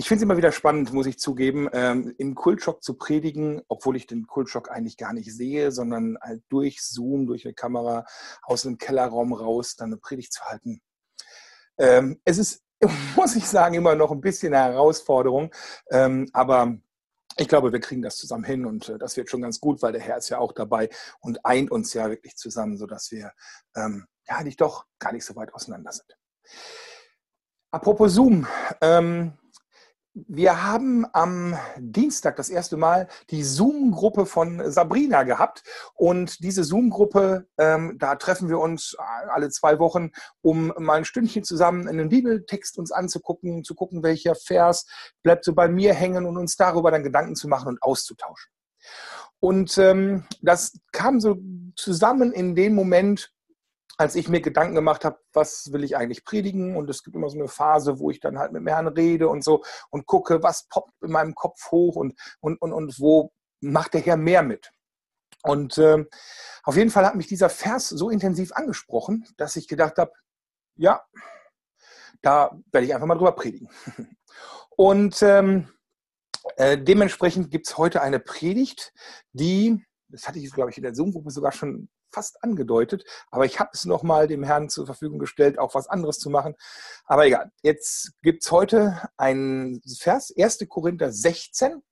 Ich finde es immer wieder spannend, muss ich zugeben, ähm, im Kultschock zu predigen, obwohl ich den Kultschock eigentlich gar nicht sehe, sondern halt durch Zoom, durch eine Kamera aus einem Kellerraum raus, dann eine Predigt zu halten. Ähm, es ist, muss ich sagen, immer noch ein bisschen eine Herausforderung, ähm, aber ich glaube, wir kriegen das zusammen hin und äh, das wird schon ganz gut, weil der Herr ist ja auch dabei und eint uns ja wirklich zusammen, sodass wir ähm, ja nicht doch gar nicht so weit auseinander sind. Apropos Zoom, ähm, wir haben am Dienstag das erste Mal die Zoom-Gruppe von Sabrina gehabt. Und diese Zoom-Gruppe, ähm, da treffen wir uns alle zwei Wochen, um mal ein Stündchen zusammen einen Bibeltext uns anzugucken, zu gucken, welcher Vers bleibt so bei mir hängen und uns darüber dann Gedanken zu machen und auszutauschen. Und ähm, das kam so zusammen in dem Moment, als ich mir Gedanken gemacht habe, was will ich eigentlich predigen? Und es gibt immer so eine Phase, wo ich dann halt mit dem Herrn rede und so und gucke, was poppt in meinem Kopf hoch und, und, und, und wo macht der Herr mehr mit. Und äh, auf jeden Fall hat mich dieser Vers so intensiv angesprochen, dass ich gedacht habe, ja, da werde ich einfach mal drüber predigen. Und ähm, äh, dementsprechend gibt es heute eine Predigt, die, das hatte ich, glaube ich, in der Zoom-Gruppe sogar schon fast angedeutet, aber ich habe es nochmal dem Herrn zur Verfügung gestellt, auch was anderes zu machen. Aber egal, jetzt gibt es heute einen Vers, 1. Korinther 16,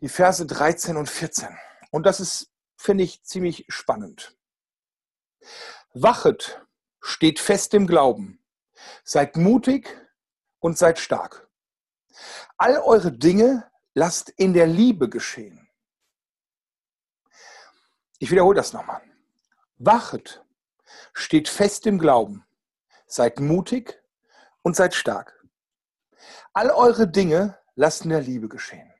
die Verse 13 und 14. Und das ist, finde ich, ziemlich spannend. Wachet, steht fest im Glauben, seid mutig und seid stark. All eure Dinge lasst in der Liebe geschehen. Ich wiederhole das nochmal. Wachet, steht fest im Glauben, seid mutig und seid stark. All eure Dinge lasst in der Liebe geschehen.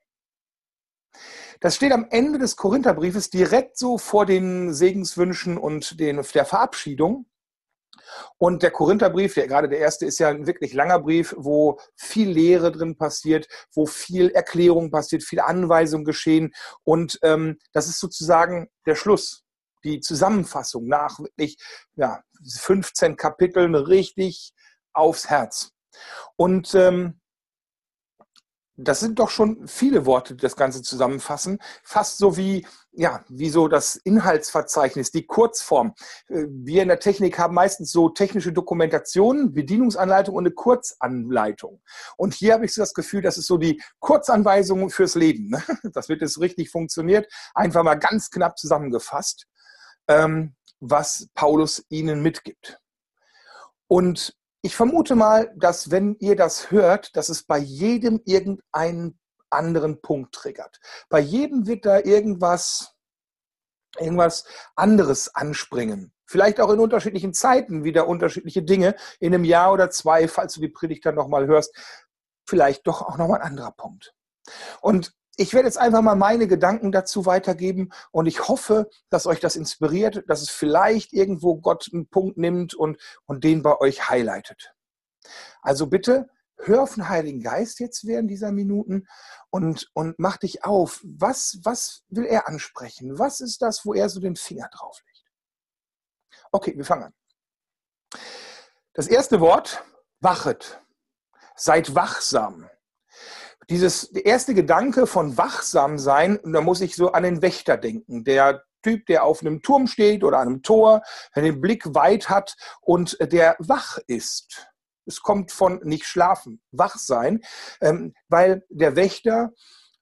Das steht am Ende des Korintherbriefes direkt so vor den Segenswünschen und den, der Verabschiedung. Und der Korintherbrief, der, gerade der erste, ist ja ein wirklich langer Brief, wo viel Lehre drin passiert, wo viel Erklärung passiert, viel Anweisungen geschehen. Und ähm, das ist sozusagen der Schluss, die Zusammenfassung nach wirklich ja, 15 Kapiteln richtig aufs Herz. Und ähm, das sind doch schon viele Worte, die das Ganze zusammenfassen. Fast so wie, ja, wie so das Inhaltsverzeichnis, die Kurzform. Äh, wir in der Technik haben meistens so technische Dokumentationen, Bedienungsanleitung und eine Kurzanleitung. Und hier habe ich so das Gefühl, das ist so die Kurzanweisung fürs Leben. Ne? Das wird jetzt richtig funktioniert. Einfach mal ganz knapp zusammengefasst, ähm, was Paulus ihnen mitgibt. Und ich vermute mal, dass wenn ihr das hört, dass es bei jedem irgendeinen anderen Punkt triggert. Bei jedem wird da irgendwas, irgendwas anderes anspringen. Vielleicht auch in unterschiedlichen Zeiten wieder unterschiedliche Dinge. In einem Jahr oder zwei, falls du die Predigt dann nochmal hörst, vielleicht doch auch nochmal ein anderer Punkt. Und ich werde jetzt einfach mal meine Gedanken dazu weitergeben und ich hoffe, dass euch das inspiriert, dass es vielleicht irgendwo Gott einen Punkt nimmt und, und den bei euch highlightet. Also bitte hör auf den Heiligen Geist jetzt während dieser Minuten und, und mach dich auf. Was, was will er ansprechen? Was ist das, wo er so den Finger drauf legt? Okay, wir fangen an. Das erste Wort, wachet. Seid wachsam dieses erste Gedanke von wachsam sein, da muss ich so an den Wächter denken, der Typ, der auf einem Turm steht oder einem Tor, der den Blick weit hat und der wach ist. Es kommt von nicht schlafen, wach sein, ähm, weil der Wächter,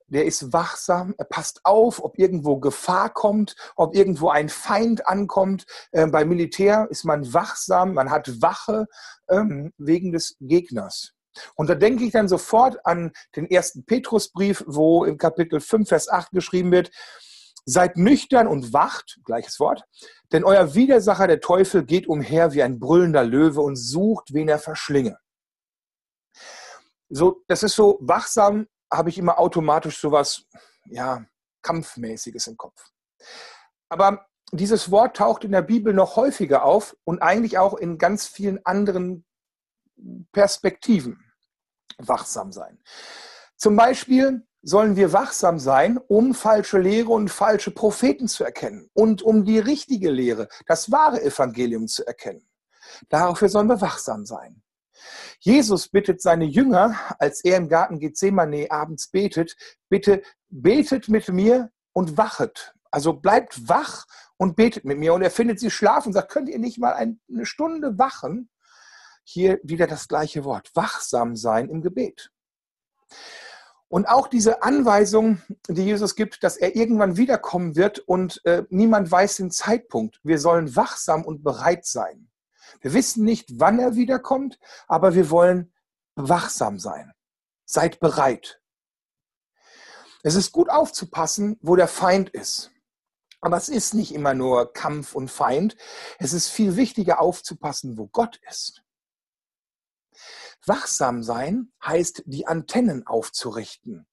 der ist wachsam, er passt auf, ob irgendwo Gefahr kommt, ob irgendwo ein Feind ankommt. Ähm, beim Militär ist man wachsam, man hat Wache ähm, wegen des Gegners. Und da denke ich dann sofort an den ersten Petrusbrief, wo im Kapitel 5, Vers 8 geschrieben wird, seid nüchtern und wacht, gleiches Wort, denn euer Widersacher, der Teufel, geht umher wie ein brüllender Löwe und sucht, wen er verschlinge. So, das ist so wachsam, habe ich immer automatisch sowas, ja, Kampfmäßiges im Kopf. Aber dieses Wort taucht in der Bibel noch häufiger auf und eigentlich auch in ganz vielen anderen Perspektiven wachsam sein. Zum Beispiel sollen wir wachsam sein, um falsche Lehre und falsche Propheten zu erkennen und um die richtige Lehre, das wahre Evangelium zu erkennen. Dafür sollen wir wachsam sein. Jesus bittet seine Jünger, als er im Garten Gethsemane abends betet, bitte betet mit mir und wachet. Also bleibt wach und betet mit mir. Und er findet sie schlafen und sagt, könnt ihr nicht mal eine Stunde wachen? Hier wieder das gleiche Wort, wachsam sein im Gebet. Und auch diese Anweisung, die Jesus gibt, dass er irgendwann wiederkommen wird und äh, niemand weiß den Zeitpunkt. Wir sollen wachsam und bereit sein. Wir wissen nicht, wann er wiederkommt, aber wir wollen wachsam sein. Seid bereit. Es ist gut aufzupassen, wo der Feind ist. Aber es ist nicht immer nur Kampf und Feind. Es ist viel wichtiger aufzupassen, wo Gott ist. Wachsam sein heißt, die Antennen aufzurichten.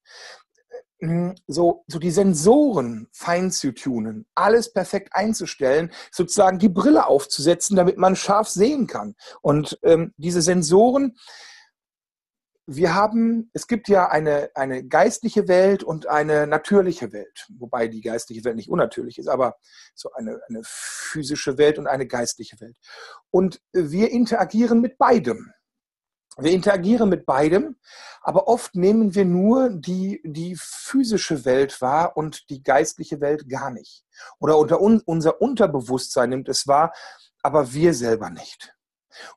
Hm, so, so die Sensoren fein zu tunen, alles perfekt einzustellen, sozusagen die Brille aufzusetzen, damit man scharf sehen kann. Und ähm, diese Sensoren, wir haben, es gibt ja eine, eine geistliche Welt und eine natürliche Welt, wobei die geistliche Welt nicht unnatürlich ist, aber so eine, eine physische Welt und eine geistliche Welt. Und wir interagieren mit beidem. Wir interagieren mit beidem, aber oft nehmen wir nur die, die physische Welt wahr und die geistliche Welt gar nicht. Oder unter un, unser Unterbewusstsein nimmt es wahr, aber wir selber nicht.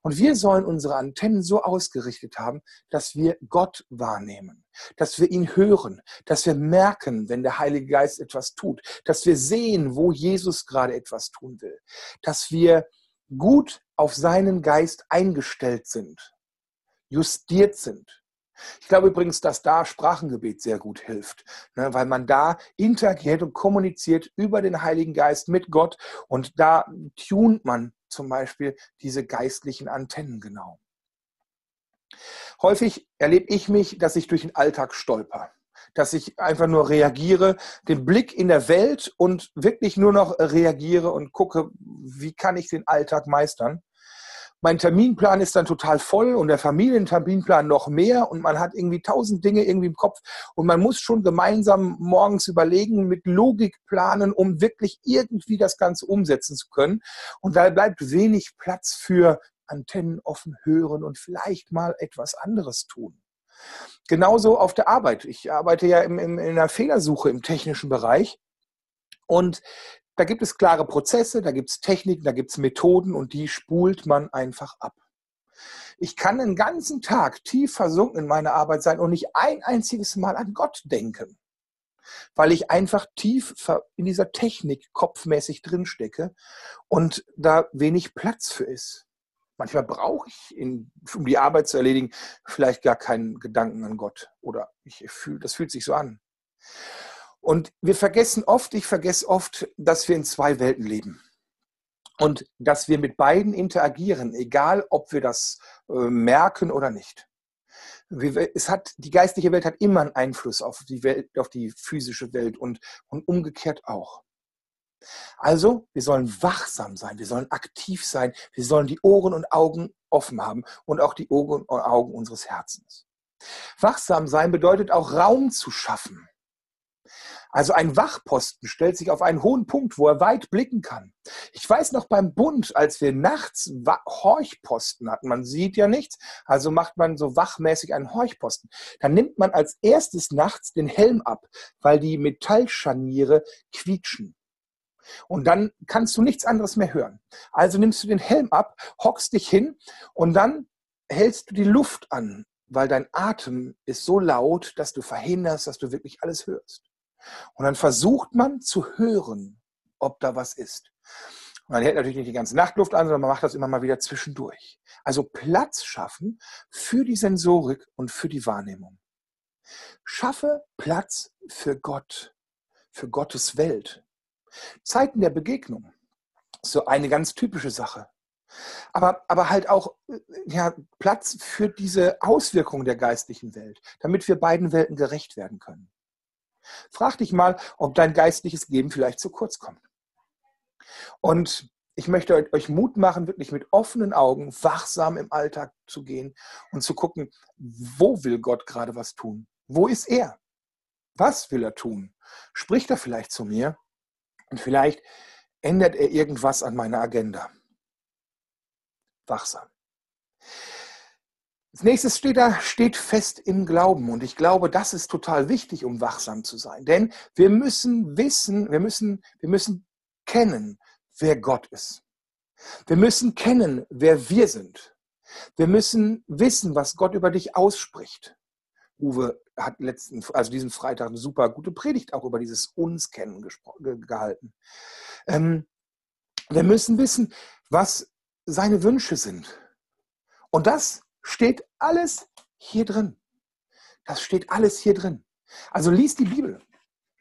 Und wir sollen unsere Antennen so ausgerichtet haben, dass wir Gott wahrnehmen, dass wir ihn hören, dass wir merken, wenn der Heilige Geist etwas tut, dass wir sehen, wo Jesus gerade etwas tun will, dass wir gut auf seinen Geist eingestellt sind justiert sind. Ich glaube übrigens, dass da Sprachengebet sehr gut hilft, ne, weil man da interagiert und kommuniziert über den Heiligen Geist mit Gott und da tunt man zum Beispiel diese geistlichen Antennen genau. Häufig erlebe ich mich, dass ich durch den Alltag stolper, dass ich einfach nur reagiere, den Blick in der Welt und wirklich nur noch reagiere und gucke, wie kann ich den Alltag meistern mein Terminplan ist dann total voll und der Familienterminplan noch mehr und man hat irgendwie tausend Dinge irgendwie im Kopf und man muss schon gemeinsam morgens überlegen, mit Logik planen, um wirklich irgendwie das Ganze umsetzen zu können. Und da bleibt wenig Platz für Antennen offen hören und vielleicht mal etwas anderes tun. Genauso auf der Arbeit. Ich arbeite ja im, im, in der Fehlersuche im technischen Bereich. Und da gibt es klare Prozesse, da gibt es Techniken, da gibt es Methoden und die spult man einfach ab. Ich kann den ganzen Tag tief versunken in meiner Arbeit sein und nicht ein einziges Mal an Gott denken, weil ich einfach tief in dieser Technik kopfmäßig drinstecke und da wenig Platz für ist. Manchmal brauche ich, in, um die Arbeit zu erledigen, vielleicht gar keinen Gedanken an Gott oder ich fühle, das fühlt sich so an. Und wir vergessen oft, ich vergesse oft, dass wir in zwei Welten leben. Und dass wir mit beiden interagieren, egal ob wir das äh, merken oder nicht. Es hat, die geistliche Welt hat immer einen Einfluss auf die, Welt, auf die physische Welt und, und umgekehrt auch. Also, wir sollen wachsam sein, wir sollen aktiv sein, wir sollen die Ohren und Augen offen haben und auch die Ohren und Augen unseres Herzens. Wachsam sein bedeutet auch Raum zu schaffen. Also ein Wachposten stellt sich auf einen hohen Punkt, wo er weit blicken kann. Ich weiß noch beim Bund, als wir nachts Horchposten hatten, man sieht ja nichts, also macht man so wachmäßig einen Horchposten. Dann nimmt man als erstes nachts den Helm ab, weil die Metallscharniere quietschen. Und dann kannst du nichts anderes mehr hören. Also nimmst du den Helm ab, hockst dich hin und dann hältst du die Luft an, weil dein Atem ist so laut, dass du verhinderst, dass du wirklich alles hörst. Und dann versucht man zu hören, ob da was ist. Und man hält natürlich nicht die ganze Nachtluft an, sondern man macht das immer mal wieder zwischendurch. Also Platz schaffen für die Sensorik und für die Wahrnehmung. Schaffe Platz für Gott, für Gottes Welt. Zeiten der Begegnung. So eine ganz typische Sache. Aber, aber halt auch ja, Platz für diese Auswirkungen der geistlichen Welt, damit wir beiden Welten gerecht werden können. Frag dich mal, ob dein geistliches Leben vielleicht zu kurz kommt. Und ich möchte euch Mut machen, wirklich mit offenen Augen wachsam im Alltag zu gehen und zu gucken, wo will Gott gerade was tun? Wo ist er? Was will er tun? Spricht er vielleicht zu mir? Und vielleicht ändert er irgendwas an meiner Agenda. Wachsam. Als nächstes steht da, steht fest im Glauben. Und ich glaube, das ist total wichtig, um wachsam zu sein. Denn wir müssen wissen, wir müssen, wir müssen kennen, wer Gott ist. Wir müssen kennen, wer wir sind. Wir müssen wissen, was Gott über dich ausspricht. Uwe hat letzten, also diesen Freitag eine super gute Predigt auch über dieses Uns kennen gehalten. Ähm, wir müssen wissen, was seine Wünsche sind. Und das steht alles hier drin. Das steht alles hier drin. Also lies die Bibel.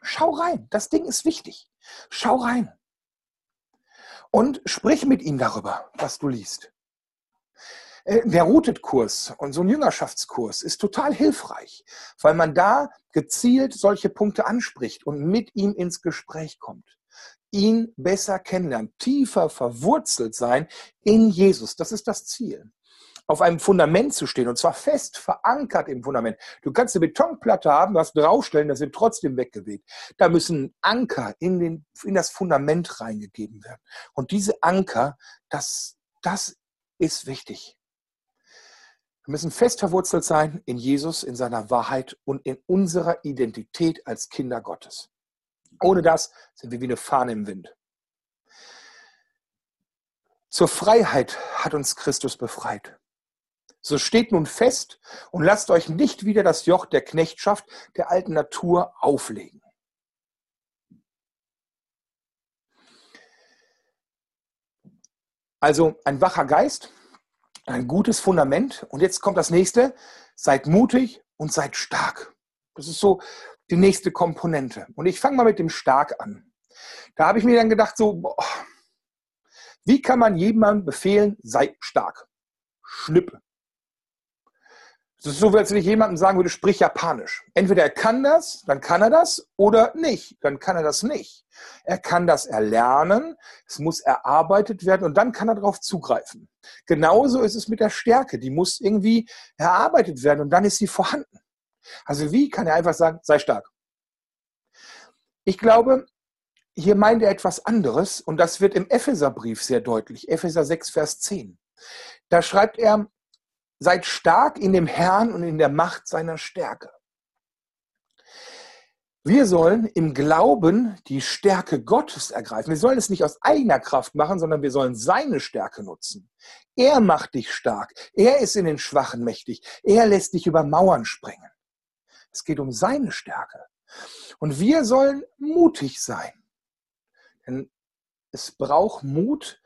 Schau rein. Das Ding ist wichtig. Schau rein. Und sprich mit ihm darüber, was du liest. Äh, der Routed-Kurs und so ein Jüngerschaftskurs ist total hilfreich, weil man da gezielt solche Punkte anspricht und mit ihm ins Gespräch kommt. Ihn besser kennenlernen, tiefer verwurzelt sein in Jesus. Das ist das Ziel auf einem Fundament zu stehen und zwar fest verankert im Fundament. Du kannst eine Betonplatte haben, was draufstellen, das wird trotzdem weggeweht. Da müssen Anker in, den, in das Fundament reingegeben werden. Und diese Anker, das, das ist wichtig. Wir müssen fest verwurzelt sein in Jesus, in seiner Wahrheit und in unserer Identität als Kinder Gottes. Ohne das sind wir wie eine Fahne im Wind. Zur Freiheit hat uns Christus befreit. So steht nun fest und lasst euch nicht wieder das Joch der Knechtschaft der alten Natur auflegen. Also ein wacher Geist, ein gutes Fundament. Und jetzt kommt das nächste. Seid mutig und seid stark. Das ist so die nächste Komponente. Und ich fange mal mit dem Stark an. Da habe ich mir dann gedacht, so, boah, wie kann man jemandem befehlen, sei stark? Schnippe. Es ist so, als wenn ich jemandem sagen würde, sprich Japanisch. Entweder er kann das, dann kann er das, oder nicht, dann kann er das nicht. Er kann das erlernen, es muss erarbeitet werden und dann kann er darauf zugreifen. Genauso ist es mit der Stärke, die muss irgendwie erarbeitet werden und dann ist sie vorhanden. Also wie kann er einfach sagen, sei stark? Ich glaube, hier meint er etwas anderes und das wird im Epheserbrief sehr deutlich. Epheser 6, Vers 10. Da schreibt er, Seid stark in dem Herrn und in der Macht seiner Stärke. Wir sollen im Glauben die Stärke Gottes ergreifen. Wir sollen es nicht aus eigener Kraft machen, sondern wir sollen seine Stärke nutzen. Er macht dich stark. Er ist in den Schwachen mächtig. Er lässt dich über Mauern springen. Es geht um seine Stärke. Und wir sollen mutig sein. Denn es braucht Mut,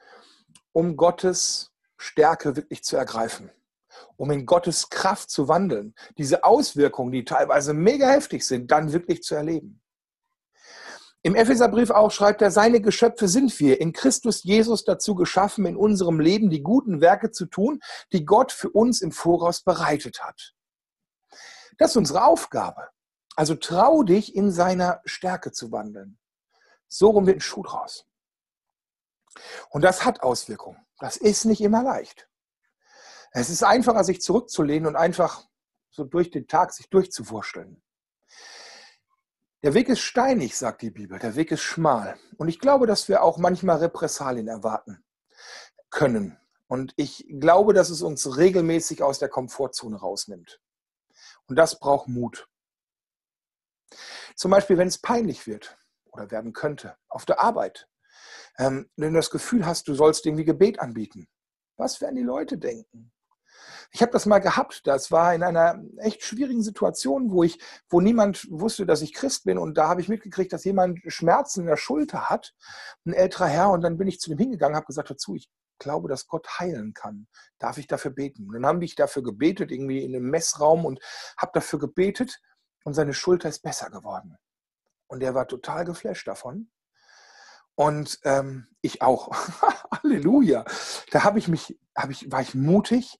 um Gottes Stärke wirklich zu ergreifen um in Gottes Kraft zu wandeln, diese Auswirkungen, die teilweise mega heftig sind, dann wirklich zu erleben. Im Epheserbrief auch schreibt er, seine Geschöpfe sind wir, in Christus Jesus dazu geschaffen, in unserem Leben die guten Werke zu tun, die Gott für uns im Voraus bereitet hat. Das ist unsere Aufgabe. Also trau dich, in seiner Stärke zu wandeln. So rum wird ein Schuh draus. Und das hat Auswirkungen. Das ist nicht immer leicht. Es ist einfacher, sich zurückzulehnen und einfach so durch den Tag sich durchzuwurschteln. Der Weg ist steinig, sagt die Bibel. Der Weg ist schmal. Und ich glaube, dass wir auch manchmal Repressalien erwarten können. Und ich glaube, dass es uns regelmäßig aus der Komfortzone rausnimmt. Und das braucht Mut. Zum Beispiel, wenn es peinlich wird oder werden könnte, auf der Arbeit. Ähm, wenn du das Gefühl hast, du sollst irgendwie Gebet anbieten. Was werden die Leute denken? Ich habe das mal gehabt. Das war in einer echt schwierigen Situation, wo ich, wo niemand wusste, dass ich Christ bin. Und da habe ich mitgekriegt, dass jemand Schmerzen in der Schulter hat, ein älterer Herr. Und dann bin ich zu dem hingegangen, habe gesagt dazu, ich glaube, dass Gott heilen kann. Darf ich dafür beten? Und dann habe ich dafür gebetet, irgendwie in einem Messraum und habe dafür gebetet. Und seine Schulter ist besser geworden. Und er war total geflasht davon. Und ähm, ich auch. Halleluja. Da habe ich mich, hab ich, war ich mutig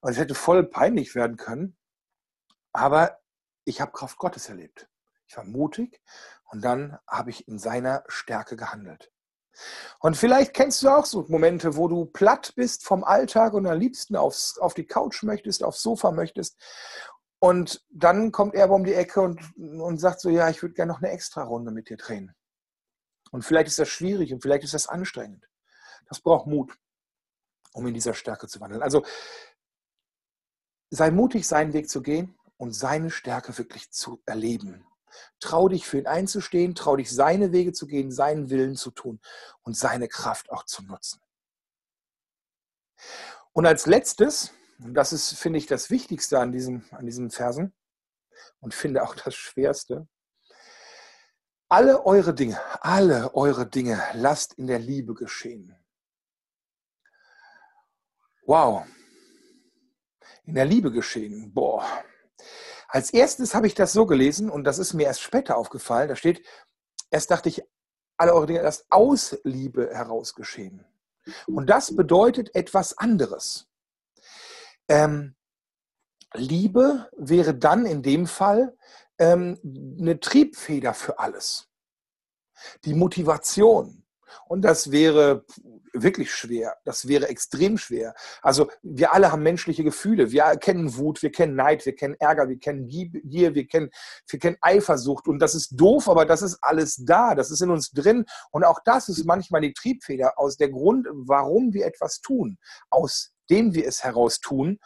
und es hätte voll peinlich werden können. Aber ich habe Kraft Gottes erlebt. Ich war mutig und dann habe ich in seiner Stärke gehandelt. Und vielleicht kennst du auch so Momente, wo du platt bist vom Alltag und am liebsten aufs, auf die Couch möchtest, aufs Sofa möchtest. Und dann kommt er um die Ecke und, und sagt so, ja, ich würde gerne noch eine extra Runde mit dir drehen. Und vielleicht ist das schwierig und vielleicht ist das anstrengend. Das braucht Mut, um in dieser Stärke zu wandeln. Also sei mutig, seinen Weg zu gehen und seine Stärke wirklich zu erleben. Trau dich für ihn einzustehen, trau dich seine Wege zu gehen, seinen Willen zu tun und seine Kraft auch zu nutzen. Und als letztes, und das ist, finde ich, das Wichtigste an, diesem, an diesen Versen und finde auch das Schwerste, alle eure Dinge, alle eure Dinge lasst in der Liebe geschehen. Wow. In der Liebe geschehen. Boah. Als erstes habe ich das so gelesen und das ist mir erst später aufgefallen. Da steht, erst dachte ich, alle eure Dinge lasst aus Liebe heraus geschehen. Und das bedeutet etwas anderes. Ähm, Liebe wäre dann in dem Fall ähm, eine Triebfeder für alles. Die Motivation. Und das wäre wirklich schwer. Das wäre extrem schwer. Also wir alle haben menschliche Gefühle. Wir kennen Wut, wir kennen Neid, wir kennen Ärger, wir kennen Gier, wir kennen, wir kennen Eifersucht. Und das ist doof, aber das ist alles da. Das ist in uns drin. Und auch das ist manchmal die Triebfeder aus der Grund, warum wir etwas tun, aus dem wir es heraus tun.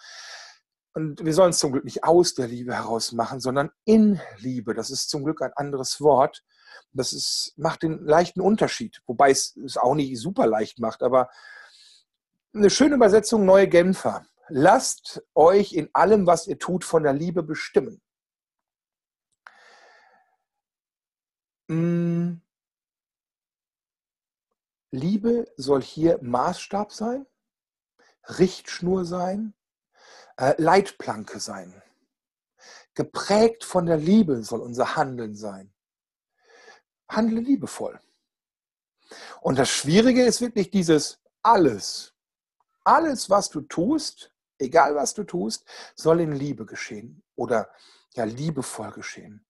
Und wir sollen es zum Glück nicht aus der Liebe heraus machen, sondern in Liebe. Das ist zum Glück ein anderes Wort. Das ist, macht den leichten Unterschied, wobei es es auch nicht super leicht macht, aber eine schöne Übersetzung, neue Genfer. Lasst euch in allem, was ihr tut, von der Liebe bestimmen. Hm. Liebe soll hier Maßstab sein, Richtschnur sein, äh, Leitplanke sein. Geprägt von der Liebe soll unser Handeln sein. Handle liebevoll. Und das Schwierige ist wirklich dieses alles. Alles, was du tust, egal was du tust, soll in Liebe geschehen oder ja liebevoll geschehen.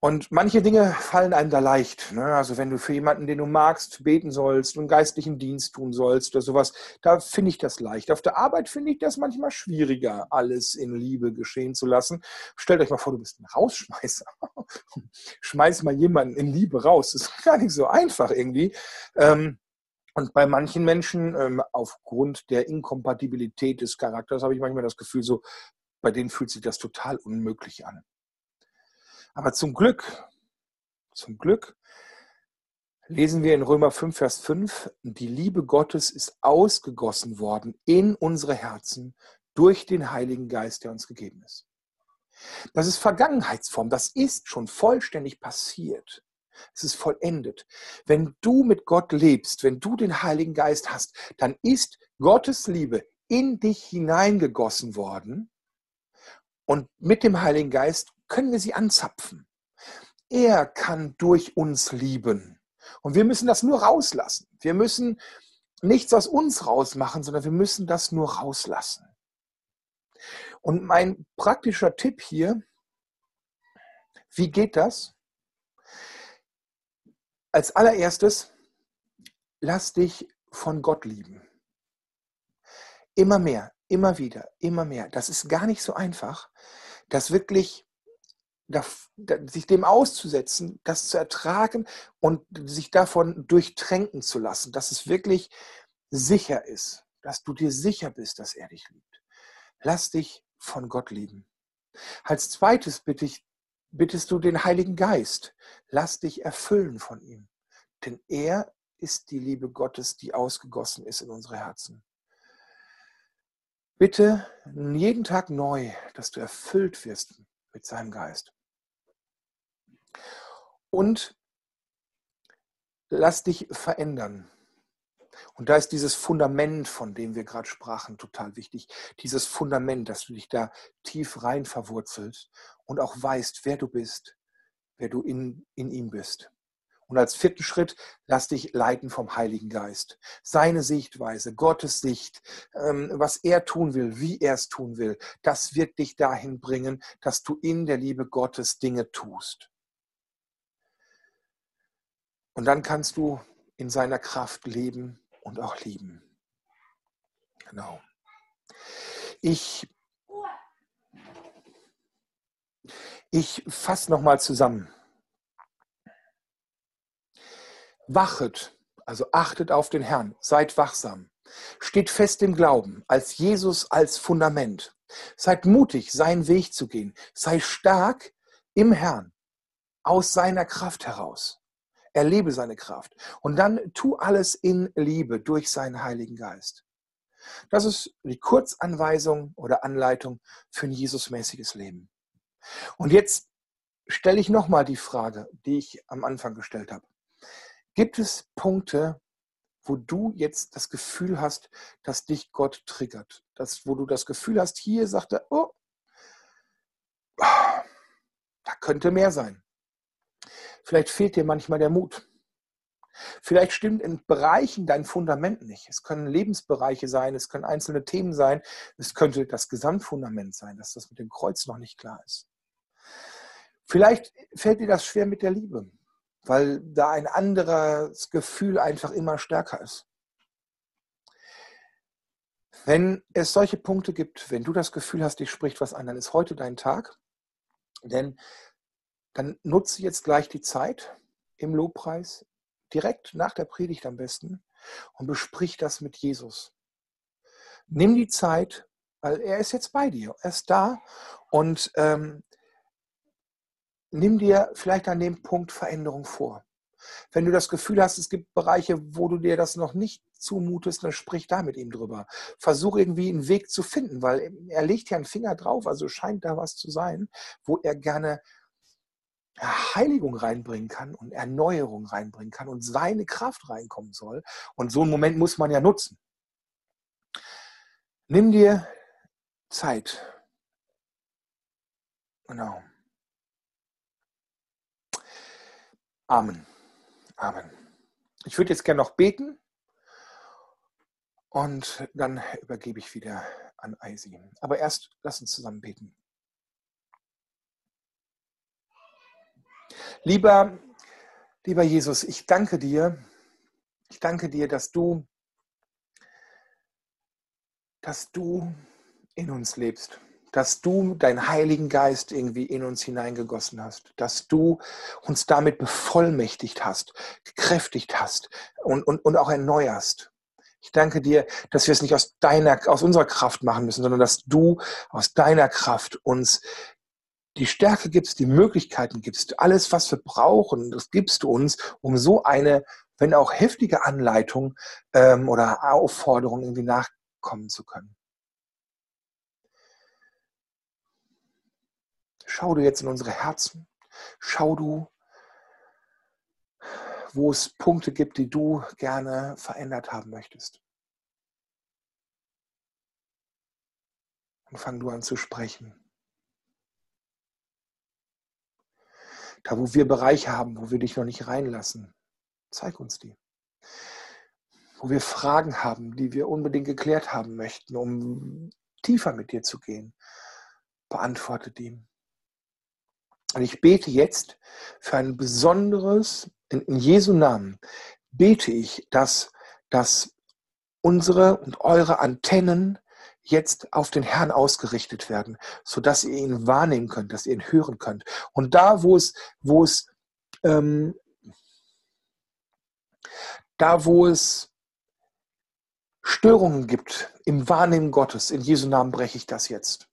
Und manche Dinge fallen einem da leicht. Ne? Also wenn du für jemanden, den du magst, beten sollst und geistlichen Dienst tun sollst oder sowas, da finde ich das leicht. Auf der Arbeit finde ich das manchmal schwieriger, alles in Liebe geschehen zu lassen. Stellt euch mal vor, du bist ein Rausschmeißer. Schmeiß mal jemanden in Liebe raus. Das ist gar nicht so einfach irgendwie. Ähm, und bei manchen Menschen, ähm, aufgrund der Inkompatibilität des Charakters, habe ich manchmal das Gefühl, so, bei denen fühlt sich das total unmöglich an. Aber zum Glück, zum Glück lesen wir in Römer 5, Vers 5, die Liebe Gottes ist ausgegossen worden in unsere Herzen durch den Heiligen Geist, der uns gegeben ist. Das ist Vergangenheitsform, das ist schon vollständig passiert. Es ist vollendet. Wenn du mit Gott lebst, wenn du den Heiligen Geist hast, dann ist Gottes Liebe in dich hineingegossen worden und mit dem Heiligen Geist können wir sie anzapfen. Er kann durch uns lieben. Und wir müssen das nur rauslassen. Wir müssen nichts aus uns rausmachen, sondern wir müssen das nur rauslassen. Und mein praktischer Tipp hier, wie geht das? Als allererstes, lass dich von Gott lieben. Immer mehr, immer wieder, immer mehr. Das ist gar nicht so einfach, das wirklich sich dem auszusetzen, das zu ertragen und sich davon durchtränken zu lassen, dass es wirklich sicher ist, dass du dir sicher bist, dass er dich liebt. Lass dich von Gott lieben. Als zweites bitte ich, bittest du den Heiligen Geist, lass dich erfüllen von ihm, denn er ist die Liebe Gottes, die ausgegossen ist in unsere Herzen. Bitte jeden Tag neu, dass du erfüllt wirst mit seinem Geist. Und lass dich verändern. Und da ist dieses Fundament, von dem wir gerade sprachen, total wichtig. Dieses Fundament, dass du dich da tief rein verwurzelst und auch weißt, wer du bist, wer du in, in ihm bist. Und als vierten Schritt, lass dich leiten vom Heiligen Geist. Seine Sichtweise, Gottes Sicht, ähm, was er tun will, wie er es tun will, das wird dich dahin bringen, dass du in der Liebe Gottes Dinge tust. Und dann kannst du in seiner Kraft leben und auch lieben. Genau. Ich, ich fasse nochmal zusammen. Wachet, also achtet auf den Herrn, seid wachsam, steht fest im Glauben, als Jesus als Fundament Seid mutig, seinen Weg zu gehen. Sei stark im Herrn, aus seiner Kraft heraus. Erlebe seine Kraft. Und dann tu alles in Liebe durch seinen Heiligen Geist. Das ist die Kurzanweisung oder Anleitung für ein Jesusmäßiges Leben. Und jetzt stelle ich nochmal die Frage, die ich am Anfang gestellt habe. Gibt es Punkte, wo du jetzt das Gefühl hast, dass dich Gott triggert? Das, wo du das Gefühl hast, hier sagt er, oh, da könnte mehr sein. Vielleicht fehlt dir manchmal der Mut. Vielleicht stimmt in Bereichen dein Fundament nicht. Es können Lebensbereiche sein, es können einzelne Themen sein, es könnte das Gesamtfundament sein, dass das mit dem Kreuz noch nicht klar ist. Vielleicht fällt dir das schwer mit der Liebe, weil da ein anderes Gefühl einfach immer stärker ist. Wenn es solche Punkte gibt, wenn du das Gefühl hast, dich spricht was an, dann ist heute dein Tag. Denn dann nutze jetzt gleich die Zeit im Lobpreis, direkt nach der Predigt am besten, und besprich das mit Jesus. Nimm die Zeit, weil er ist jetzt bei dir, er ist da und ähm, nimm dir vielleicht an dem Punkt Veränderung vor. Wenn du das Gefühl hast, es gibt Bereiche, wo du dir das noch nicht zumutest, dann sprich da mit ihm drüber. Versuch irgendwie einen Weg zu finden, weil er legt ja einen Finger drauf, also scheint da was zu sein, wo er gerne Heiligung reinbringen kann und Erneuerung reinbringen kann und seine Kraft reinkommen soll. Und so einen Moment muss man ja nutzen. Nimm dir Zeit. Genau. Amen. Amen. Ich würde jetzt gerne noch beten und dann übergebe ich wieder an Eisi. Aber erst lass uns zusammen beten. Lieber, lieber Jesus, ich danke dir. Ich danke dir, dass du, dass du in uns lebst, dass du deinen Heiligen Geist irgendwie in uns hineingegossen hast, dass du uns damit bevollmächtigt hast, gekräftigt hast und, und, und auch erneuerst. Ich danke dir, dass wir es nicht aus deiner, aus unserer Kraft machen müssen, sondern dass du aus deiner Kraft uns die Stärke gibst, die Möglichkeiten gibst, alles, was wir brauchen, das gibst du uns, um so eine, wenn auch heftige Anleitung ähm, oder Aufforderung irgendwie nachkommen zu können. Schau du jetzt in unsere Herzen. Schau du, wo es Punkte gibt, die du gerne verändert haben möchtest. Und fang du an zu sprechen. Da, wo wir Bereiche haben, wo wir dich noch nicht reinlassen, zeig uns die. Wo wir Fragen haben, die wir unbedingt geklärt haben möchten, um tiefer mit dir zu gehen, beantworte die. Und ich bete jetzt für ein besonderes, in, in Jesu Namen, bete ich, dass, dass unsere und eure Antennen jetzt auf den Herrn ausgerichtet werden, sodass ihr ihn wahrnehmen könnt, dass ihr ihn hören könnt. Und da, wo es, wo es, ähm, da, wo es Störungen gibt im Wahrnehmen Gottes, in Jesu Namen breche ich das jetzt.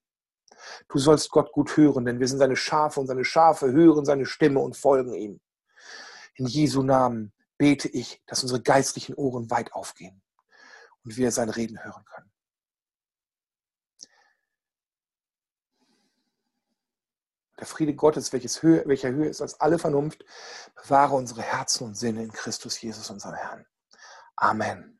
Du sollst Gott gut hören, denn wir sind seine Schafe und seine Schafe hören seine Stimme und folgen ihm. In Jesu Namen bete ich, dass unsere geistlichen Ohren weit aufgehen und wir sein Reden hören können. Der Friede Gottes, welches Höhe, welcher Höhe ist als alle Vernunft, bewahre unsere Herzen und Sinne in Christus Jesus, unserem Herrn. Amen.